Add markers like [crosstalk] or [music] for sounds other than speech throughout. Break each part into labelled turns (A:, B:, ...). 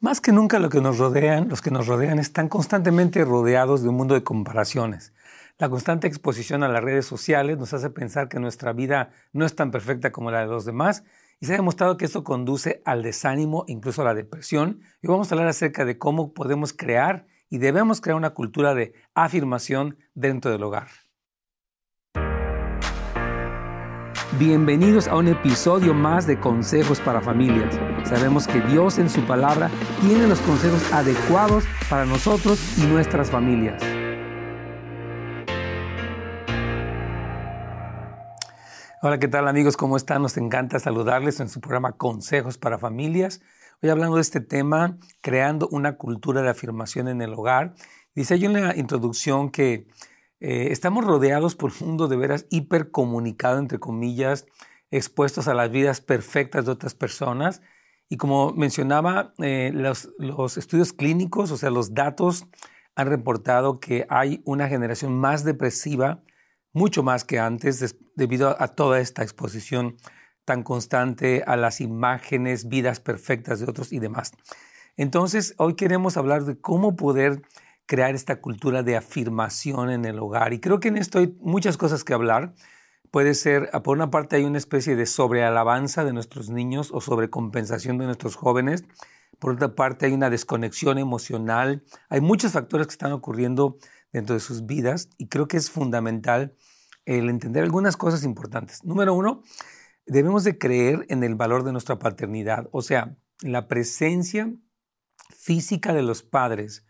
A: Más que nunca lo que nos rodean, los que nos rodean están constantemente rodeados de un mundo de comparaciones. La constante exposición a las redes sociales nos hace pensar que nuestra vida no es tan perfecta como la de los demás y se ha demostrado que esto conduce al desánimo, incluso a la depresión. Y vamos a hablar acerca de cómo podemos crear y debemos crear una cultura de afirmación dentro del hogar. Bienvenidos a un episodio más de Consejos para Familias. Sabemos que Dios en su palabra tiene los consejos adecuados para nosotros y nuestras familias. Hola, ¿qué tal amigos? ¿Cómo están? Nos encanta saludarles en su programa Consejos para Familias. Hoy hablando de este tema, creando una cultura de afirmación en el hogar. Dice en la introducción que eh, estamos rodeados por un mundo de veras hipercomunicado, entre comillas, expuestos a las vidas perfectas de otras personas. Y como mencionaba, eh, los, los, estudios clínicos, o sea, los datos han reportado que hay una generación más depresiva, mucho más que antes, debido a, a toda esta exposición tan constante a las imágenes, vidas perfectas de otros y demás. Entonces, hoy queremos hablar de cómo poder crear esta cultura de afirmación en el hogar. Y creo que en esto hay muchas cosas que hablar. Puede ser, ah, por una parte, hay una especie de sobrealabanza de nuestros niños o sobrecompensación de nuestros jóvenes. Por otra parte, hay una desconexión emocional. Hay muchos factores que están ocurriendo dentro de sus vidas y creo que es fundamental el entender algunas cosas importantes. Número uno, debemos de creer en el valor de nuestra paternidad, o sea, la presencia física de los padres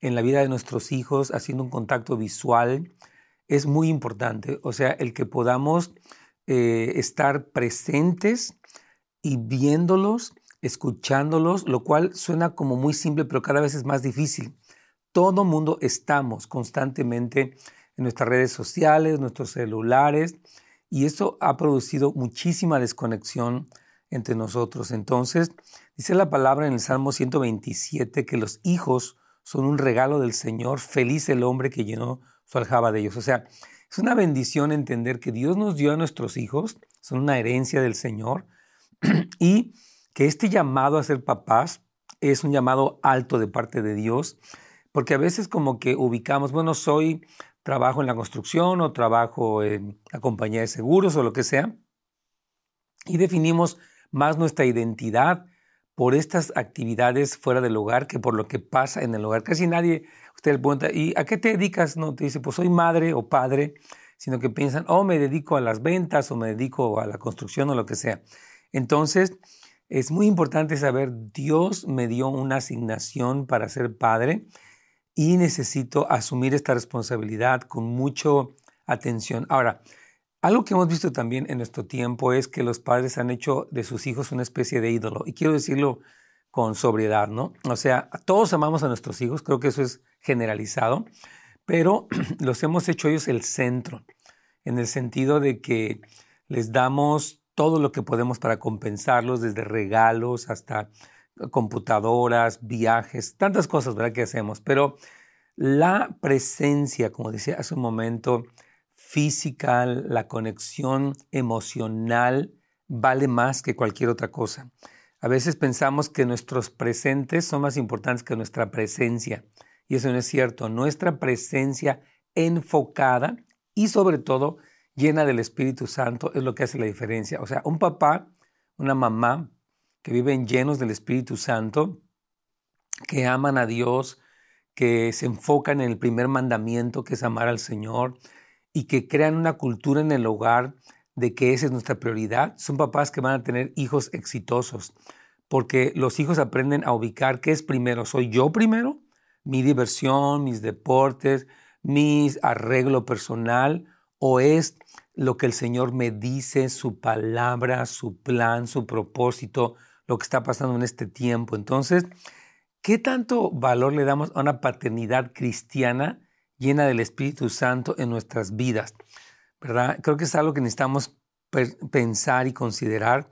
A: en la vida de nuestros hijos, haciendo un contacto visual, es muy importante. O sea, el que podamos eh, estar presentes y viéndolos, escuchándolos, lo cual suena como muy simple, pero cada vez es más difícil. Todo mundo estamos constantemente en nuestras redes sociales, nuestros celulares, y eso ha producido muchísima desconexión entre nosotros. Entonces, dice la palabra en el Salmo 127 que los hijos son un regalo del Señor, feliz el hombre que llenó su aljaba de ellos. O sea, es una bendición entender que Dios nos dio a nuestros hijos, son una herencia del Señor, [clears throat] y que este llamado a ser papás es un llamado alto de parte de Dios, porque a veces como que ubicamos, bueno, soy, trabajo en la construcción o trabajo en la compañía de seguros o lo que sea, y definimos más nuestra identidad por estas actividades fuera del hogar que por lo que pasa en el hogar. Casi nadie, usted le pregunta, ¿y a qué te dedicas? No te dice, pues soy madre o padre, sino que piensan, oh, me dedico a las ventas o me dedico a la construcción o lo que sea. Entonces, es muy importante saber, Dios me dio una asignación para ser padre y necesito asumir esta responsabilidad con mucha atención. Ahora, algo que hemos visto también en nuestro tiempo es que los padres han hecho de sus hijos una especie de ídolo. Y quiero decirlo con sobriedad, ¿no? O sea, todos amamos a nuestros hijos, creo que eso es generalizado, pero [clears throat] los hemos hecho ellos el centro, en el sentido de que les damos todo lo que podemos para compensarlos, desde regalos hasta computadoras, viajes, tantas cosas, ¿verdad? Que hacemos. Pero la presencia, como decía hace un momento, física, la conexión emocional vale más que cualquier otra cosa. A veces pensamos que nuestros presentes son más importantes que nuestra presencia. Y eso no es cierto. Nuestra presencia enfocada y sobre todo llena del Espíritu Santo es lo que hace la diferencia. O sea, un papá, una mamá que viven llenos del Espíritu Santo, que aman a Dios, que se enfocan en el primer mandamiento, que es amar al Señor, y que crean una cultura en el hogar de que esa es nuestra prioridad, son papás que van a tener hijos exitosos, porque los hijos aprenden a ubicar qué es primero. ¿Soy yo primero? ¿Mi diversión, mis deportes, mi arreglo personal? ¿O es lo que el Señor me dice, su palabra, su plan, su propósito, lo que está pasando en este tiempo? Entonces, ¿qué tanto valor le damos a una paternidad cristiana? Llena del Espíritu Santo en nuestras vidas, ¿verdad? Creo que es algo que necesitamos pensar y considerar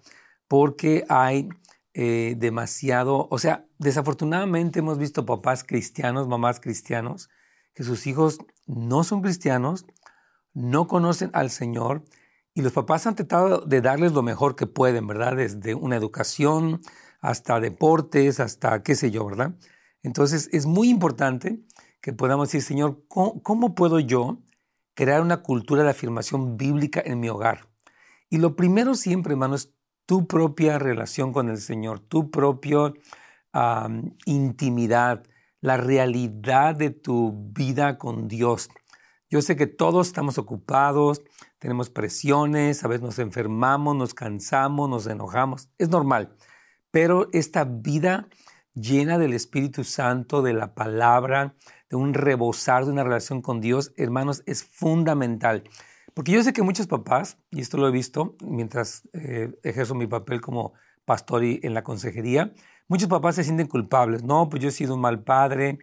A: porque hay eh, demasiado, o sea, desafortunadamente hemos visto papás cristianos, mamás cristianos, que sus hijos no son cristianos, no conocen al Señor y los papás han tratado de darles lo mejor que pueden, ¿verdad? Desde una educación hasta deportes, hasta qué sé yo, ¿verdad? Entonces es muy importante que podamos decir, Señor, ¿cómo, puedo yo crear una cultura de afirmación bíblica en mi hogar? Y lo primero siempre, hermano, es tu propia relación con el Señor, tu propia intimidad, la realidad de tu vida con Dios. Yo sé que todos estamos ocupados, tenemos presiones, a veces nos enfermamos, nos cansamos, nos enojamos, es normal, pero esta vida llena del Espíritu Santo, de la palabra, de un rebosar de una relación con Dios, hermanos, es fundamental. Porque yo sé que muchos papás, y esto lo he visto mientras eh, ejerzo mi papel como pastor y en la consejería, muchos papás se sienten culpables. No, pues yo he sido un mal padre,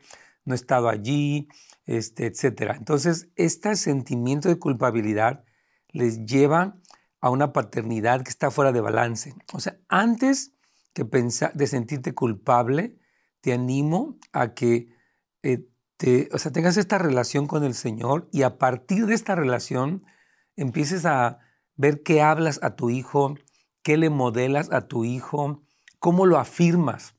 A: no he estado allí, este, etc. Entonces, este sentimiento de culpabilidad les lleva a una paternidad que está fuera de balance. O sea, antes que pensar, de sentirte culpable, te animo a que eh, te, o sea, tengas esta relación con el Señor y a partir de esta relación empieces a ver qué hablas a tu hijo, qué le modelas a tu hijo, cómo lo afirmas.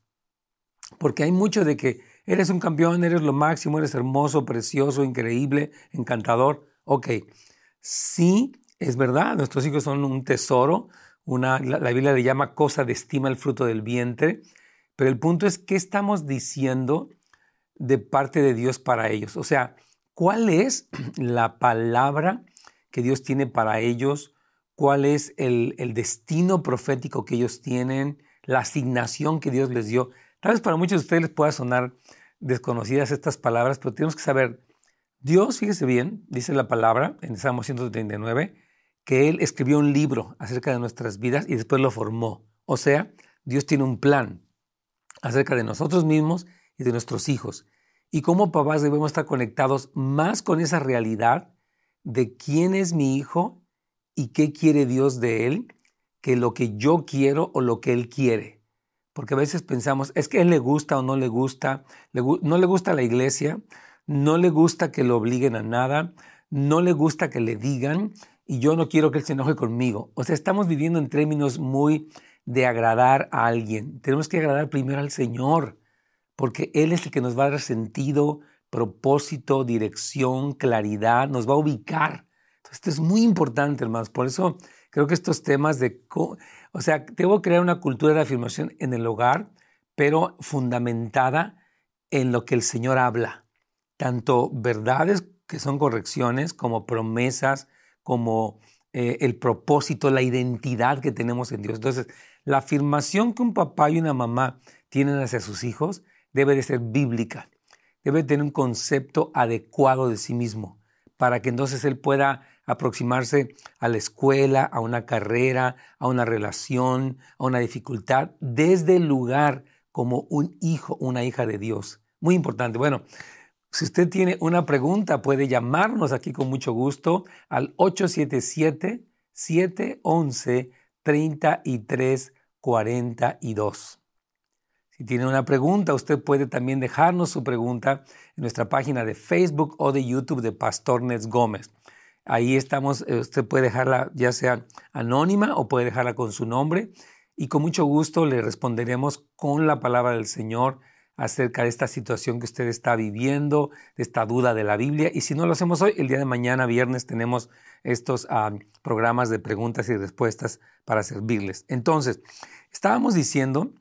A: Porque hay mucho de que eres un campeón, eres lo máximo, eres hermoso, precioso, increíble, encantador. Ok, sí, es verdad, nuestros hijos son un tesoro, una, la, Biblia le llama cosa de estima el fruto del vientre, pero el punto es qué estamos diciendo de parte de Dios para ellos. O sea, ¿cuál es [clears throat] la palabra que Dios tiene para ellos? ¿Cuál es el, el destino profético que ellos tienen? La asignación que Dios les dio. Tal vez para muchos de ustedes les pueda sonar desconocidas estas palabras, pero tenemos que saber, Dios, fíjese bien, dice la palabra en Salmo 139, que Él escribió un libro acerca de nuestras vidas y después lo formó. O sea, Dios tiene un plan acerca de nosotros mismos y de nuestros hijos. Y como papás debemos estar conectados más con esa realidad de quién es mi hijo y qué quiere Dios de él, que lo que yo quiero o lo que él quiere. Porque a veces pensamos, es que a él le gusta o no le gusta, no le gusta la iglesia, no le gusta que lo obliguen a nada, no le gusta que le digan, y yo no quiero que él se enoje conmigo. O sea, estamos viviendo en términos muy de agradar a alguien. Tenemos que agradar primero al Señor, porque Él es el que nos va a dar sentido, propósito, dirección, claridad, nos va a ubicar. Entonces, esto es muy importante, hermanos. Por eso creo que estos temas de, o sea, debo crear una cultura de afirmación en el hogar, pero fundamentada en lo que el Señor habla. Tanto verdades que son correcciones como promesas, como eh, el propósito, la identidad que tenemos en Dios. Entonces, la afirmación que un papá y una mamá tienen hacia sus hijos debe de ser bíblica, debe tener un concepto adecuado de sí mismo, para que entonces él pueda aproximarse a la escuela, a una carrera, a una relación, a una dificultad, desde el lugar como un hijo, una hija de Dios. Muy importante. Bueno, si usted tiene una pregunta, puede llamarnos aquí con mucho gusto al 877-711-3342. Si tiene una pregunta, usted puede también dejarnos su pregunta en nuestra página de Facebook o de YouTube de Pastor Nets Gómez. Ahí estamos, eh, usted puede dejarla ya sea anónima o puede dejarla con su nombre y con mucho gusto le responderemos con la palabra del Señor acerca de esta situación que usted está viviendo, de esta duda de la Biblia. Y si no lo hacemos hoy, el día de mañana, viernes, tenemos estos ah, programas de preguntas y respuestas para servirles. Entonces, estábamos diciendo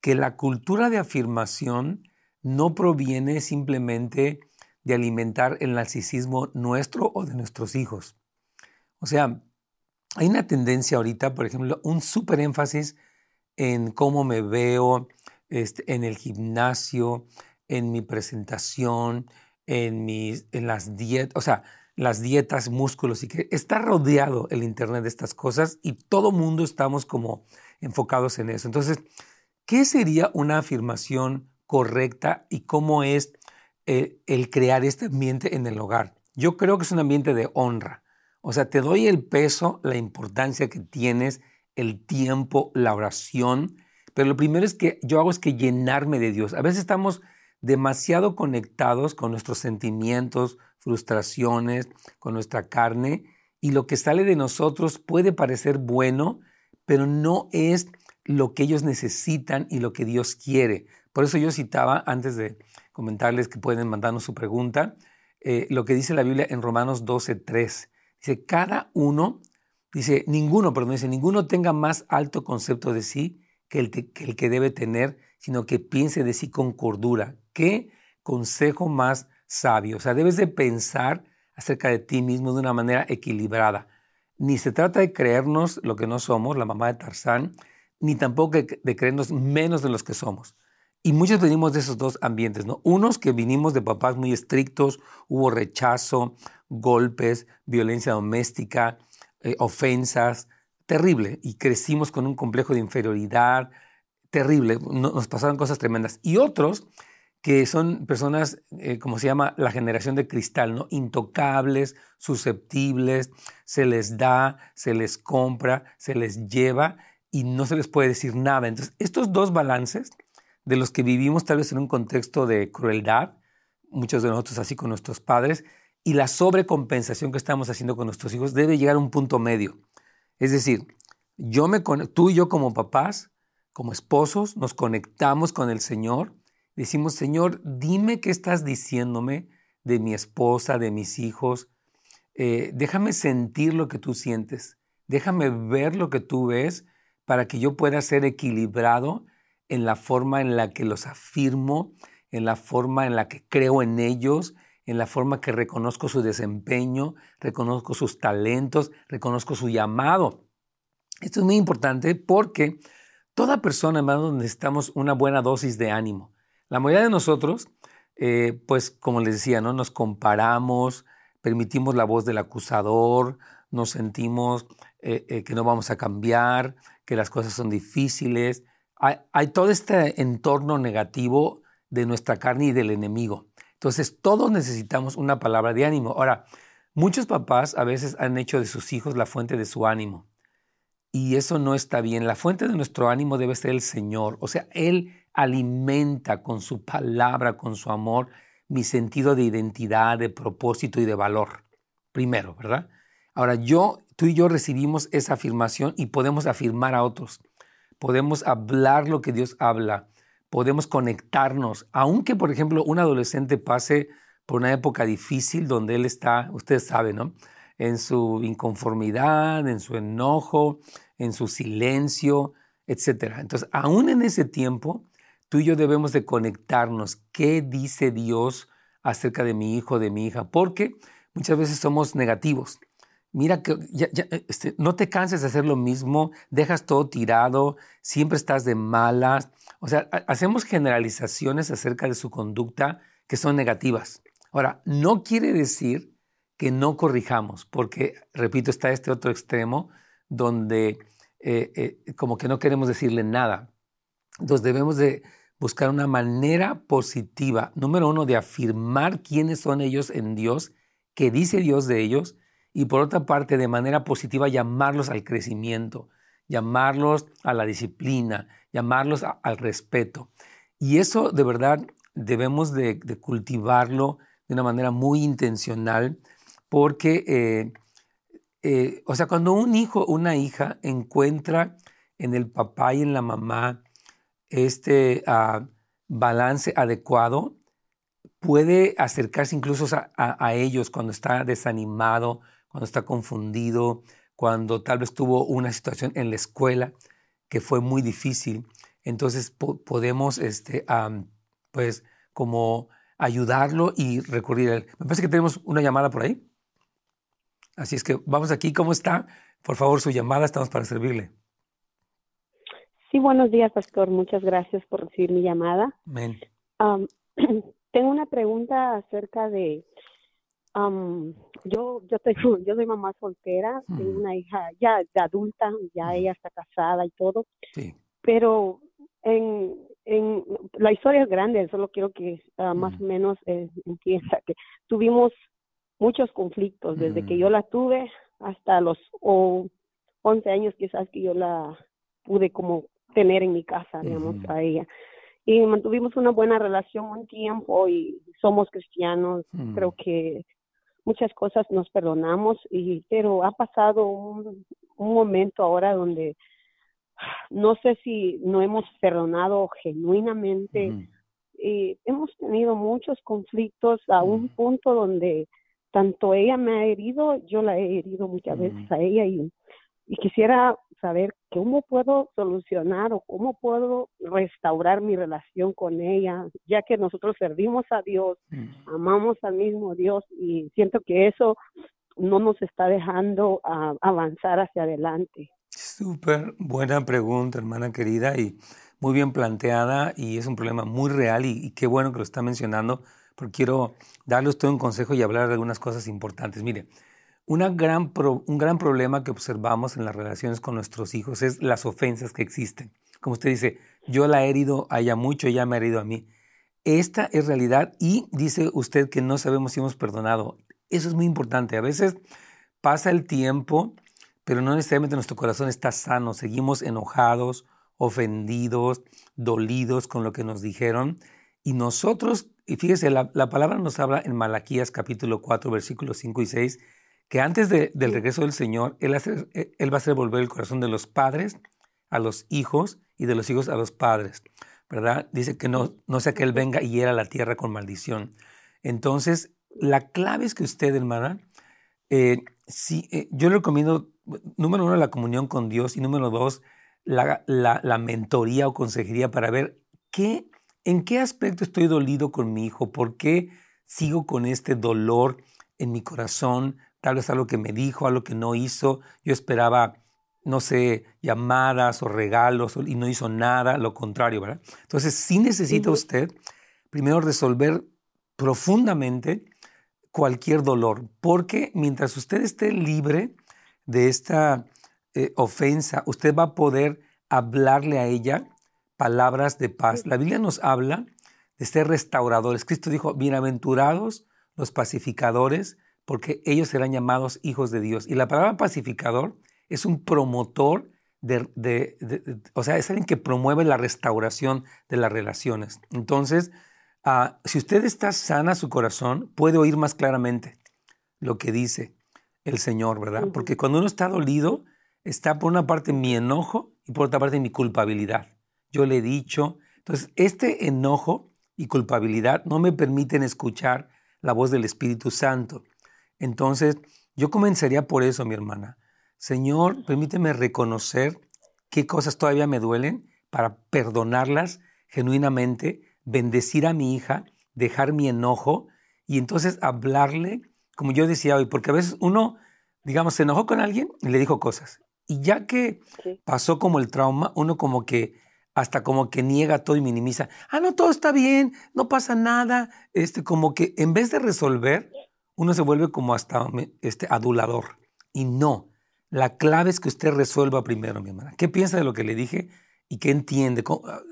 A: que la cultura de afirmación no proviene simplemente de alimentar el narcisismo nuestro o de nuestros hijos. O sea, hay una tendencia ahorita, por ejemplo, un súper énfasis en cómo me veo, este, en el gimnasio, en mi presentación, en, mis, en las dietas, o sea, las dietas, músculos y que está rodeado el Internet de estas cosas y todo mundo estamos como enfocados en eso. Entonces, ¿qué sería una afirmación correcta y cómo es eh, el crear este ambiente en el hogar? Yo creo que es un ambiente de honra. O sea, te doy el peso, la importancia que tienes, el tiempo, la oración, pero lo primero es que yo hago es que llenarme de Dios. A veces estamos demasiado conectados con nuestros sentimientos, frustraciones, con nuestra carne, y lo que sale de nosotros puede parecer bueno, pero no es lo que ellos necesitan y lo que Dios quiere. Por eso yo citaba, antes de comentarles que pueden mandarnos su pregunta, eh, lo que dice la Biblia en Romanos 12.3. Dice, cada uno, dice, ninguno, perdón, dice, ninguno tenga más alto concepto de sí que el, que el que debe tener, sino que piense de sí con cordura. ¿Qué consejo más sabio? O sea, debes de pensar acerca de ti mismo de una manera equilibrada. Ni se trata de creernos lo que no somos, la mamá de Tarzán, ni tampoco de creernos menos de los que somos. Y muchos venimos de esos dos ambientes, ¿no? Unos que vinimos de papás muy estrictos, hubo rechazo, golpes, violencia doméstica, eh, ofensas, terrible. Y crecimos con un complejo de inferioridad, terrible. Nos pasaron cosas tremendas. Y otros que son personas, eh, como se llama, la generación de cristal, ¿no? Intocables, susceptibles, se les da, se les compra, se les lleva y no se les puede decir nada. Entonces, estos dos balances de los que vivimos tal vez en un contexto de crueldad, muchos de nosotros así con nuestros padres, y la sobrecompensación que estamos haciendo con nuestros hijos debe llegar a un punto medio. Es decir, yo me, tú y yo como papás, como esposos, nos conectamos con el Señor, decimos, Señor, dime qué estás diciéndome de mi esposa, de mis hijos, eh, déjame sentir lo que tú sientes, déjame ver lo que tú ves para que yo pueda ser equilibrado en la forma en la que los afirmo, en la forma en la que creo en ellos, en la forma que reconozco su desempeño, reconozco sus talentos, reconozco su llamado. Esto es muy importante porque toda persona, hermano, necesitamos una buena dosis de ánimo. La mayoría de nosotros, eh, pues como les decía, ¿no? nos comparamos, permitimos la voz del acusador, nos sentimos eh, eh, que no vamos a cambiar, que las cosas son difíciles, hay, todo este entorno negativo de nuestra carne y del enemigo. Entonces, todos necesitamos una palabra de ánimo. Ahora, muchos papás a veces han hecho de sus hijos la fuente de su ánimo. Y eso no está bien. La fuente de nuestro ánimo debe ser el Señor. O sea, Él alimenta con su palabra, con su amor, mi sentido de identidad, de propósito y de valor. Primero, ¿verdad? Ahora, yo, tú y yo recibimos esa afirmación y podemos afirmar a otros podemos hablar lo que Dios habla, podemos conectarnos, aunque por ejemplo un adolescente pase por una época difícil donde él está, ustedes saben, ¿no? En su inconformidad, en su enojo, en su silencio, etc. Entonces, aún en ese tiempo, tú y yo debemos de conectarnos. ¿Qué dice Dios acerca de mi hijo, de mi hija? Porque muchas veces somos negativos mira que este, no te canses de hacer lo mismo, dejas todo tirado, siempre estás de malas. O sea, hacemos generalizaciones acerca de su conducta que son negativas. Ahora, no quiere decir que no corrijamos, porque, repito, está este otro extremo donde eh, eh, como que no queremos decirle nada. Entonces debemos de buscar una manera positiva, número uno, de afirmar quiénes son ellos en Dios, qué dice Dios de ellos, y por otra parte, de manera positiva, llamarlos al crecimiento, llamarlos a la disciplina, llamarlos al respeto. Y eso de verdad debemos de, cultivarlo de una manera muy intencional porque, eh, eh, o sea, cuando un hijo una hija encuentra en el papá y en la mamá este ah, balance adecuado, puede acercarse incluso a, ellos cuando está desanimado, cuando está confundido, cuando tal vez tuvo una situación en la escuela que fue muy difícil. Entonces podemos, este, pues, como ayudarlo y recurrir a él. Me parece que tenemos una llamada por ahí. Así es que vamos aquí. ¿Cómo está? Por favor, su llamada. Estamos para servirle.
B: Sí, buenos días, pastor. Muchas gracias por recibir mi llamada.
A: Amén. [clears throat]
B: tengo una pregunta acerca de yo yo tengo yo soy mamá soltera tengo una hija ya de adulta ya ella está casada y todo
A: sí.
B: pero en en la historia es grande solo quiero que ah, más o menos eh, entienda que tuvimos muchos conflictos desde que yo la tuve hasta los o 11 años quizás que yo la pude como tener en mi casa digamos a ella. Y mantuvimos una buena relación un tiempo y somos cristianos creo que muchas cosas nos perdonamos y pero ha pasado un, un momento ahora donde no sé si no hemos perdonado genuinamente. y hemos tenido muchos conflictos a un punto donde tanto ella me ha herido, yo la he herido muchas veces a ella y, y quisiera saber cómo puedo solucionar o cómo puedo restaurar mi relación con ella, ya que nosotros servimos a Dios, amamos al mismo Dios y siento que eso no nos está dejando avanzar hacia adelante.
A: Súper buena pregunta, hermana querida, y muy bien planteada, y es un problema muy real, y, qué bueno que lo está mencionando, porque quiero darle a usted un consejo y hablar de algunas cosas importantes. Mire, una gran un gran problema que observamos en las relaciones con nuestros hijos es las ofensas que existen. Como usted dice, yo la he herido a ella mucho, ella me ha herido a mí. Esta es realidad y dice usted que no sabemos si hemos perdonado. Eso es muy importante. A veces pasa el tiempo pero no necesariamente nuestro corazón está sano, seguimos enojados, ofendidos, dolidos con lo que nos dijeron. Y nosotros, y fíjese, la, palabra nos habla en Malaquías capítulo 4, versículos 5 y 6, que antes del regreso del Señor, él, eh, él va a hacer volver el corazón de los padres a los hijos y de los hijos a los padres, ¿verdad? Dice que no, no sea que Él venga y hiera la tierra con maldición. Entonces, la clave es que usted, hermana, eh, sí, eh, yo le recomiendo número uno, la comunión con Dios y número dos, la, la, mentoría o consejería para ver qué, en qué aspecto estoy dolido con mi hijo, por qué sigo con este dolor en mi corazón, tal vez algo que me dijo, algo que no hizo, yo esperaba, no sé, llamadas o regalos y no hizo nada, lo contrario, ¿verdad? Entonces sí necesita usted primero resolver profundamente cualquier dolor, porque mientras usted esté libre de esta eh, ofensa, usted va a poder hablarle a ella palabras de paz. La Biblia nos habla de ser restauradores. Cristo dijo, bienaventurados los pacificadores, porque ellos serán llamados hijos de Dios. Y la palabra pacificador es un promotor de, o sea, es alguien que promueve la restauración de las relaciones. Entonces, ah, si usted está sana su corazón, puede oír más claramente lo que dice el Señor, ¿verdad? Porque cuando uno está dolido, está por una parte mi enojo y por otra parte mi culpabilidad. Yo le he dicho, entonces este enojo y culpabilidad no me permiten escuchar la voz del Espíritu Santo. Entonces, yo comenzaría por eso, mi hermana. Señor, permíteme reconocer qué cosas todavía me duelen para perdonarlas genuinamente, bendecir a mi hija, dejar mi enojo y entonces hablarle como yo decía hoy, porque a veces uno, digamos, se enojó con alguien y le dijo cosas. Y ya que pasó como el trauma, uno como que hasta como que niega todo y minimiza. Ah, no, todo está bien, no pasa nada. Este, como que en vez de resolver, uno se vuelve como hasta este, adulador. Y no, la clave es que usted resuelva primero, mi hermana. ¿Qué piensa de lo que le dije y qué entiende? Ah,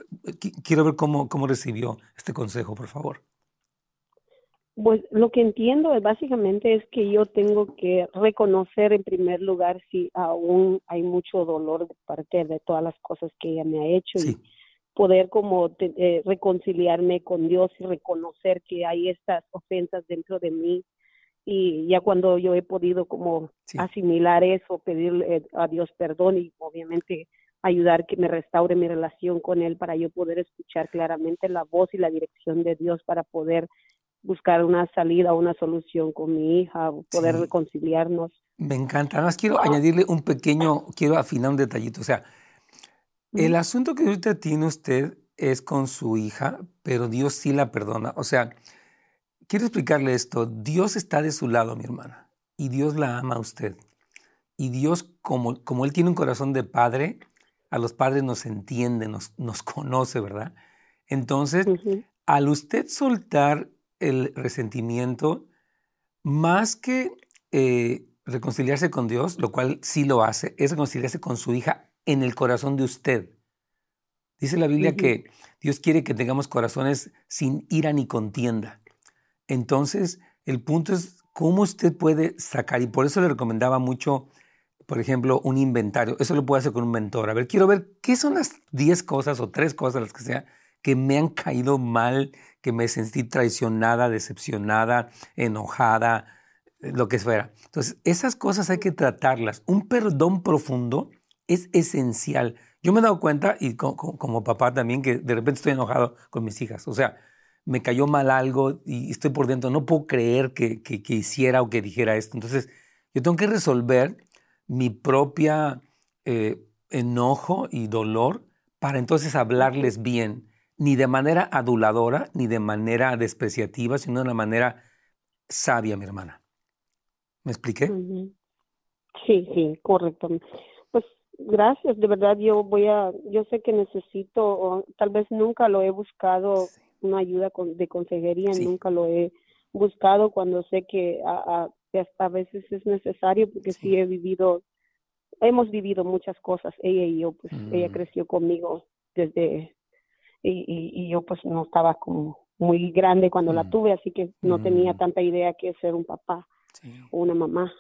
A: quiero ver cómo, cómo recibió este consejo, por favor.
B: Pues lo que entiendo es básicamente es que yo tengo que reconocer en primer lugar si aún hay mucho dolor de parte de todas las cosas que ella me ha hecho y poder como eh, reconciliarme con Dios y reconocer que hay estas ofensas dentro de mí y ya cuando yo he podido como asimilar eso, pedirle a Dios perdón y obviamente ayudar que me restaure mi relación con Él para yo poder escuchar claramente la voz y la dirección de Dios para poder buscar una salida, una solución con mi hija, poder reconciliarnos.
A: Me encanta. Además, quiero añadirle un pequeño, quiero afinar un detallito. O sea, el asunto que ahorita tiene usted es con su hija, pero Dios sí la perdona. O sea, quiero explicarle esto. Dios está de su lado, mi hermana, y Dios la ama a usted. Y Dios, como, como Él tiene un corazón de padre, a los padres nos entiende, nos, nos [laughs] conoce, ¿verdad? Entonces, al usted soltar el resentimiento, más que eh, reconciliarse con Dios, lo cual sí lo hace, es reconciliarse con su hija en el corazón de usted. Dice la Biblia que Dios quiere que tengamos corazones sin ira ni contienda. Entonces, el punto es cómo usted puede sacar, y por eso le recomendaba mucho, por ejemplo, un inventario. Eso lo puede hacer con un mentor. A ver, quiero ver qué son las 10 cosas o tres cosas, las que sea, que me han caído mal, que me sentí traicionada, decepcionada, enojada, eh, lo que fuera. Entonces, esas cosas hay que tratarlas. Un perdón profundo es esencial. Yo me he dado cuenta, y como, papá también, que de repente estoy enojado con mis hijas. O sea, me cayó mal algo y estoy por dentro, no puedo creer que, que, hiciera o que dijera esto. Entonces, yo tengo que resolver mi propia eh, enojo y dolor para entonces hablarles bien, ni de manera aduladora, ni de manera despreciativa, sino de una manera sabia, mi hermana. ¿Me expliqué?
B: Sí, sí, correcto. Pues gracias, de verdad yo voy a, yo sé que necesito, o tal vez nunca lo he buscado, una ayuda de consejería, nunca lo he buscado cuando sé que a, a, veces es necesario, porque sí. he vivido, hemos vivido muchas cosas, ella y yo, pues ella mm. creció conmigo desde, y, y, yo pues no estaba como muy grande cuando la mm. tuve, así que no tenía mm. tanta idea que ser un papá o una mamá.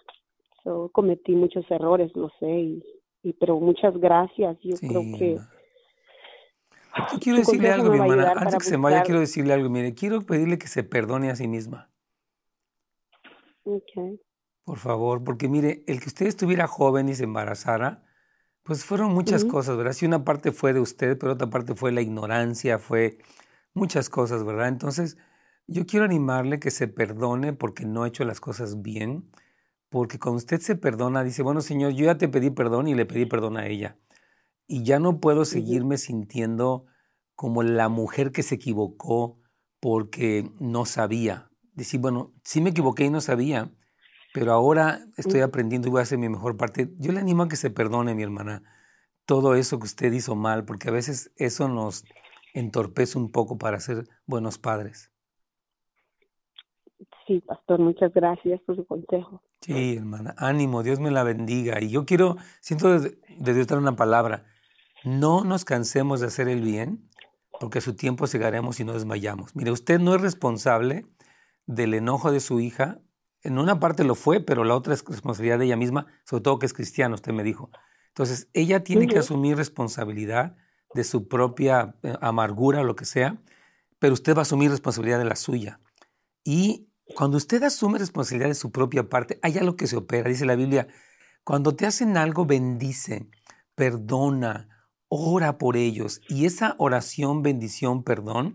B: So, cometí muchos errores, lo sé, y, pero muchas gracias. Yo creo que...
A: quiero decirle algo, mi hermana. Antes que se vaya, quiero decirle algo. Mire, quiero pedirle que se perdone a sí misma.
B: Okay.
A: Por favor, porque mire, el que usted estuviera joven y se embarazara, pues fueron muchas cosas, ¿verdad? Si una parte fue de usted, pero otra parte fue la ignorancia, fue muchas cosas, ¿verdad? Entonces, yo quiero animarle que se perdone porque no ha hecho las cosas bien, porque cuando usted se perdona, dice, bueno, Señor, yo ya te pedí perdón y le pedí perdón a ella. Y ya no puedo seguirme sintiendo como la mujer que se equivocó porque no sabía. Decir, bueno, sí me equivoqué y no sabía, pero ahora estoy aprendiendo y voy a hacer mi mejor parte. Yo le animo a que se perdone, mi hermana, todo eso que usted hizo mal, porque a veces eso nos entorpece un poco para ser buenos padres.
B: Sí, pastor, muchas gracias por su consejo.
A: Sí, hermana, ánimo, Dios me la bendiga. Y yo quiero, siento de, Dios dar una palabra, no nos cansemos de hacer el bien, porque a su tiempo llegaremos y no desmayamos. Mire, usted no es responsable del enojo de su hija. En una parte lo fue, pero la otra es responsabilidad de ella misma, sobre todo que es cristiana, usted me dijo. Entonces, ella tiene que asumir responsabilidad de su propia eh, amargura o lo que sea, pero usted va a asumir responsabilidad de la suya. Y cuando usted asume responsabilidad de su propia parte, hay algo que se opera. Dice la Biblia, cuando te hacen algo, bendice, perdona, ora por ellos. Y esa oración, bendición, perdón,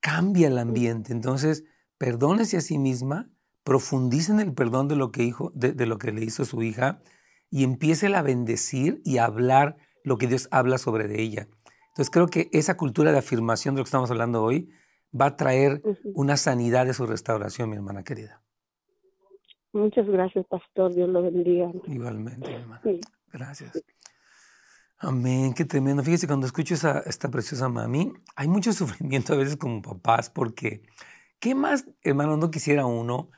A: cambia el ambiente. Entonces, perdónese a sí misma, profundice en el perdón de lo que, de, lo que le hizo su hija y empiece a bendecir y a hablar lo que Dios habla sobre de ella. Entonces creo que esa cultura de afirmación de lo que estamos hablando hoy va a traer una sanidad de su restauración, mi hermana querida.
B: Muchas gracias, pastor. Dios lo bendiga.
A: Igualmente, mi hermana. Gracias. Amén, qué tremendo. Fíjese, cuando escucho a esta preciosa mami, hay mucho [laughs] sufrimiento a veces como papás, porque ¿qué más, hermano, no quisiera uno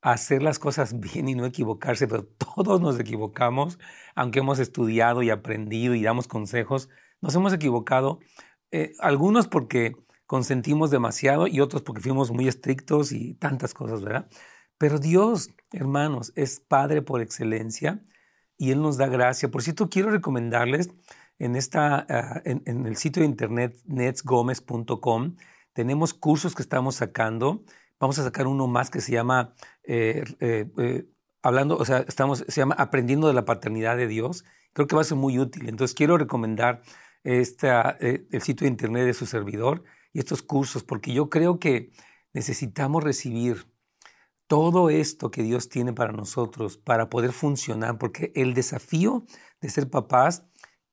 A: hacer las cosas [laughs] bien y no equivocarse? Pero todos nos equivocamos, aunque hemos estudiado y aprendido y damos consejos, nos hemos equivocado. Eh, algunos porque consentimos demasiado y otros porque fuimos muy estrictos y tantas cosas, ¿verdad? Pero Dios, hermanos, es Padre por excelencia y Él nos da gracia. Por cierto, quiero recomendarles en, esta, ah, en, el sitio de internet netsgomez.com, tenemos cursos que estamos sacando. Vamos a sacar uno más que se llama, eh, eh, eh, hablando, o sea, estamos, se llama Aprendiendo de la Paternidad de Dios. Creo que va a ser muy útil. Entonces, quiero recomendar esta, el sitio de internet de su servidor y estos cursos, porque yo creo que necesitamos recibir todo esto que Dios tiene para nosotros para poder funcionar, porque el desafío de ser papás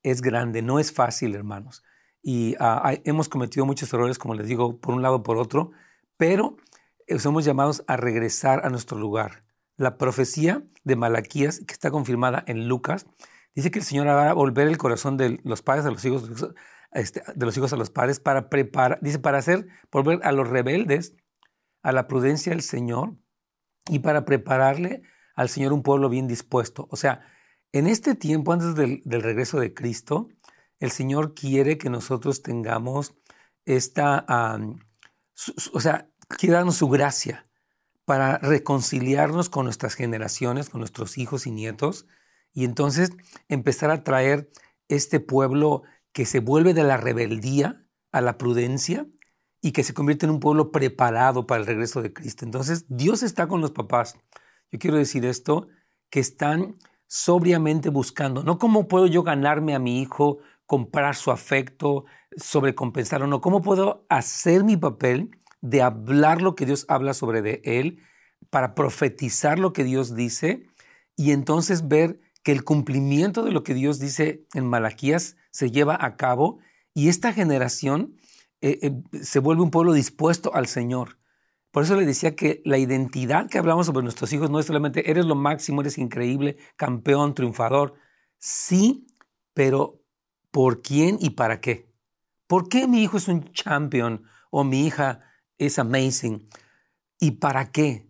A: es grande, no es fácil, hermanos. Y ah, hemos cometido muchos errores, como les digo, por un lado o por otro, pero eh, somos llamados a regresar a nuestro lugar. La profecía de Malaquías, que está confirmada en Lucas, dice que el Señor a volver el corazón de los padres a los hijos, este, de los hijos a los padres para preparar, dice, para hacer, volver a los rebeldes a la prudencia del Señor y para prepararle al Señor un pueblo bien dispuesto. O sea, en este tiempo, antes del, regreso de Cristo, el Señor quiere que nosotros tengamos esta, o sea, quiere darnos su gracia para reconciliarnos con nuestras generaciones, con nuestros hijos y nietos, y entonces empezar a traer este pueblo que se vuelve de la rebeldía a la prudencia y que se convierte en un pueblo preparado para el regreso de Cristo. Entonces, Dios está con los papás. Yo quiero decir esto, que están sobriamente buscando, no cómo puedo yo ganarme a mi hijo comprar su afecto, sobrecompensar o no? ¿Cómo puedo hacer mi papel de hablar lo que Dios habla sobre de él, para profetizar lo que Dios dice y entonces ver que el cumplimiento de lo que Dios dice en Malaquías se lleva a cabo y esta generación eh, eh, se vuelve un pueblo dispuesto al Señor. Por eso le decía que la identidad que hablamos sobre nuestros hijos no es solamente eres lo máximo, eres increíble, campeón, triunfador. Sí, pero ¿por quién y para qué? ¿Por qué mi hijo es un champion o mi hija es amazing? ¿Y para qué?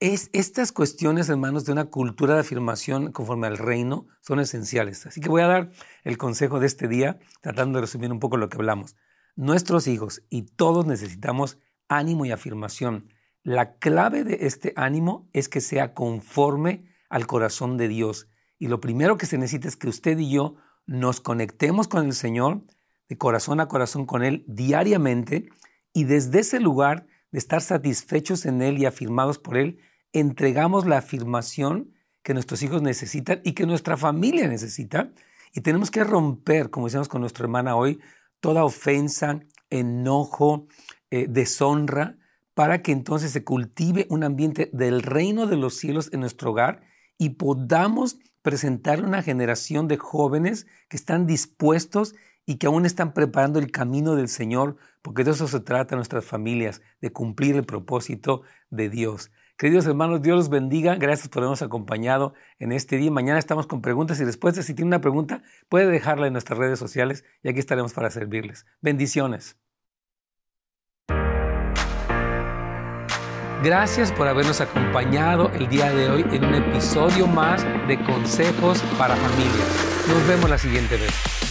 A: Es, estas cuestiones, hermanos, de una cultura de afirmación conforme al reino son esenciales. Así que voy a dar el consejo de este día, tratando de resumir un poco lo que hablamos. Nuestros hijos y todos necesitamos ánimo y afirmación. La clave de este ánimo es que sea conforme al corazón de Dios. Y lo primero que se necesita es que usted y yo nos conectemos con el Señor, de corazón a corazón con Él diariamente, y desde ese lugar de estar satisfechos en Él y afirmados por Él, entregamos la afirmación que nuestros hijos necesitan y que nuestra familia necesita. Y tenemos que romper, como decíamos con nuestra hermana hoy, toda ofensa, enojo, eh, deshonra, para que entonces se cultive un ambiente del reino de los cielos en nuestro hogar y podamos presentar una generación de jóvenes que están dispuestos y que aún están preparando el camino del Señor, porque de eso se trata nuestras familias, de cumplir el propósito de Dios. Queridos hermanos, Dios los bendiga. Gracias por habernos acompañado en este día. Mañana estamos con preguntas y respuestas. Si tiene una pregunta, puede dejarla en nuestras redes sociales y aquí estaremos para servirles. Bendiciones. Gracias por habernos acompañado el día de hoy en un episodio más de Consejos para Familias. Nos vemos la siguiente vez.